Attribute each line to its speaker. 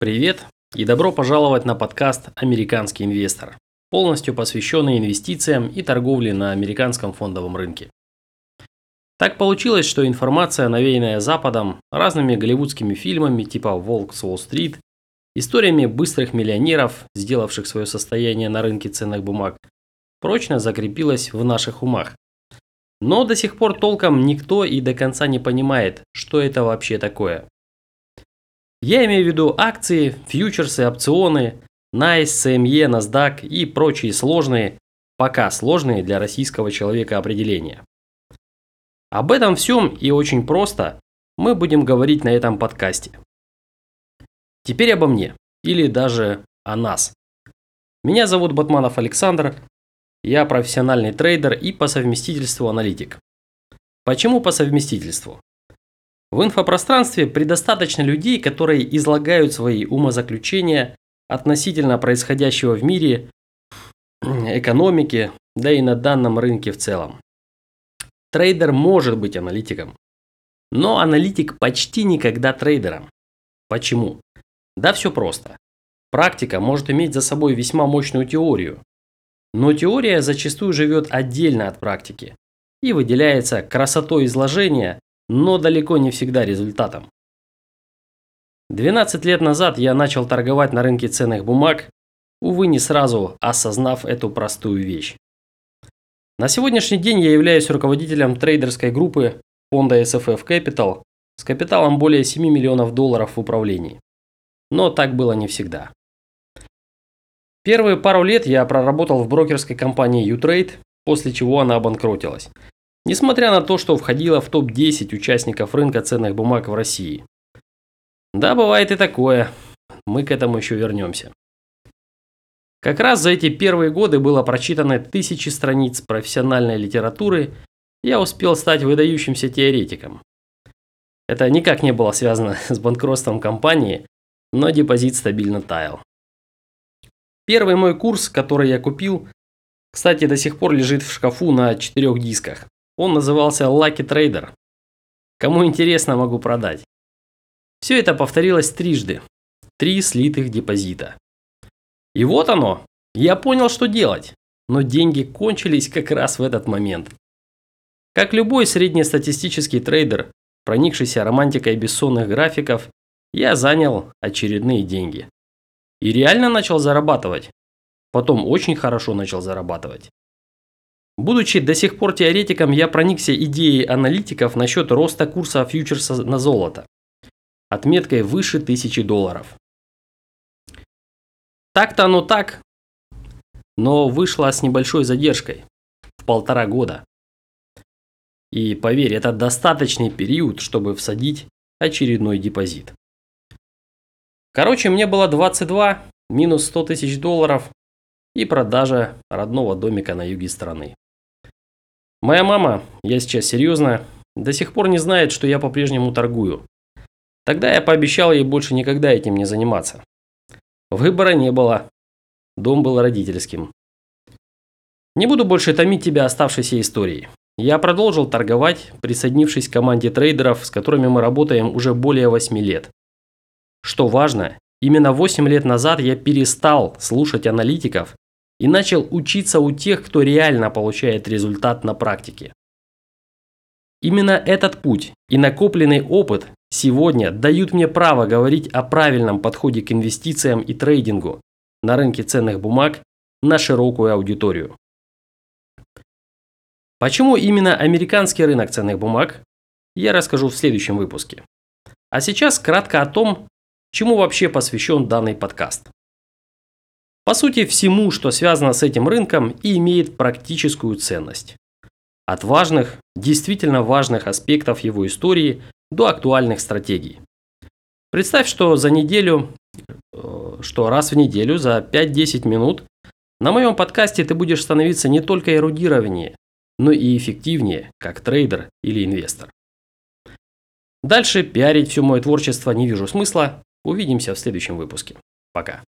Speaker 1: Привет и добро пожаловать на подкаст «Американский инвестор», полностью посвященный инвестициям и торговле на американском фондовом рынке. Так получилось, что информация, навеянная Западом, разными голливудскими фильмами типа «Волк с Уолл-стрит», историями быстрых миллионеров, сделавших свое состояние на рынке ценных бумаг, прочно закрепилась в наших умах. Но до сих пор толком никто и до конца не понимает, что это вообще такое. Я имею в виду акции, фьючерсы, опционы, NICE, CME, NASDAQ и прочие сложные, пока сложные для российского человека определения. Об этом всем и очень просто мы будем говорить на этом подкасте. Теперь обо мне, или даже о нас. Меня зовут Батманов Александр, я профессиональный трейдер и по совместительству аналитик. Почему по совместительству? В инфопространстве предостаточно людей, которые излагают свои умозаключения относительно происходящего в мире, экономике, да и на данном рынке в целом. Трейдер может быть аналитиком, но аналитик почти никогда трейдером. Почему? Да все просто. Практика может иметь за собой весьма мощную теорию, но теория зачастую живет отдельно от практики и выделяется красотой изложения но далеко не всегда результатом. 12 лет назад я начал торговать на рынке ценных бумаг, увы, не сразу осознав эту простую вещь. На сегодняшний день я являюсь руководителем трейдерской группы фонда SFF Capital с капиталом более 7 миллионов долларов в управлении. Но так было не всегда. Первые пару лет я проработал в брокерской компании U-Trade, после чего она обанкротилась. Несмотря на то, что входила в топ-10 участников рынка ценных бумаг в России. Да, бывает и такое. Мы к этому еще вернемся. Как раз за эти первые годы было прочитано тысячи страниц профессиональной литературы, я успел стать выдающимся теоретиком. Это никак не было связано с банкротством компании, но депозит стабильно таял. Первый мой курс, который я купил, кстати, до сих пор лежит в шкафу на четырех дисках. Он назывался Lucky Trader. Кому интересно, могу продать. Все это повторилось трижды. Три слитых депозита. И вот оно. Я понял, что делать. Но деньги кончились как раз в этот момент. Как любой среднестатистический трейдер, проникшийся романтикой бессонных графиков, я занял очередные деньги. И реально начал зарабатывать. Потом очень хорошо начал зарабатывать. Будучи до сих пор теоретиком, я проникся идеей аналитиков насчет роста курса фьючерса на золото. Отметкой выше 1000 долларов. Так-то оно так, но вышло с небольшой задержкой. В полтора года. И поверь, это достаточный период, чтобы всадить очередной депозит. Короче, мне было 22, минус 100 тысяч долларов и продажа родного домика на юге страны. Моя мама, я сейчас серьезно, до сих пор не знает, что я по-прежнему торгую. Тогда я пообещал ей больше никогда этим не заниматься. Выбора не было. Дом был родительским. Не буду больше томить тебя оставшейся историей. Я продолжил торговать, присоединившись к команде трейдеров, с которыми мы работаем уже более 8 лет. Что важно, именно 8 лет назад я перестал слушать аналитиков и начал учиться у тех, кто реально получает результат на практике. Именно этот путь и накопленный опыт сегодня дают мне право говорить о правильном подходе к инвестициям и трейдингу на рынке ценных бумаг на широкую аудиторию. Почему именно американский рынок ценных бумаг, я расскажу в следующем выпуске. А сейчас кратко о том, чему вообще посвящен данный подкаст. По сути, всему, что связано с этим рынком и имеет практическую ценность. От важных, действительно важных аспектов его истории до актуальных стратегий. Представь, что за неделю, э, что раз в неделю за 5-10 минут на моем подкасте ты будешь становиться не только эрудированнее, но и эффективнее, как трейдер или инвестор. Дальше пиарить все мое творчество не вижу смысла. Увидимся в следующем выпуске. Пока.